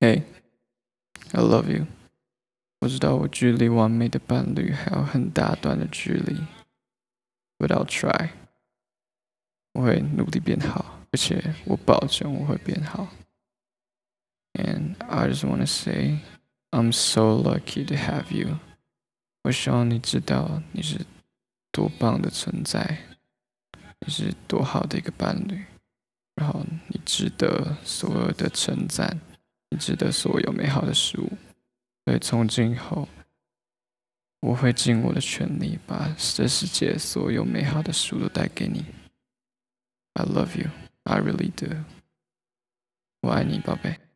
Hey, I love you. 我知道我距离完美的伴侣还有很大段的距离，but I'll try. 我会努力变好，而且我保证我会变好。And I just wanna say, I'm so lucky to have you. 我希望你知道你是多棒的存在，你是多好的一个伴侣，然后你值得所有的称赞，值得所有美好的事物。所以从今以后，我会尽我的全力，把这世界所有美好的事物都带给你。I love you, I really do. 我爱你，宝贝。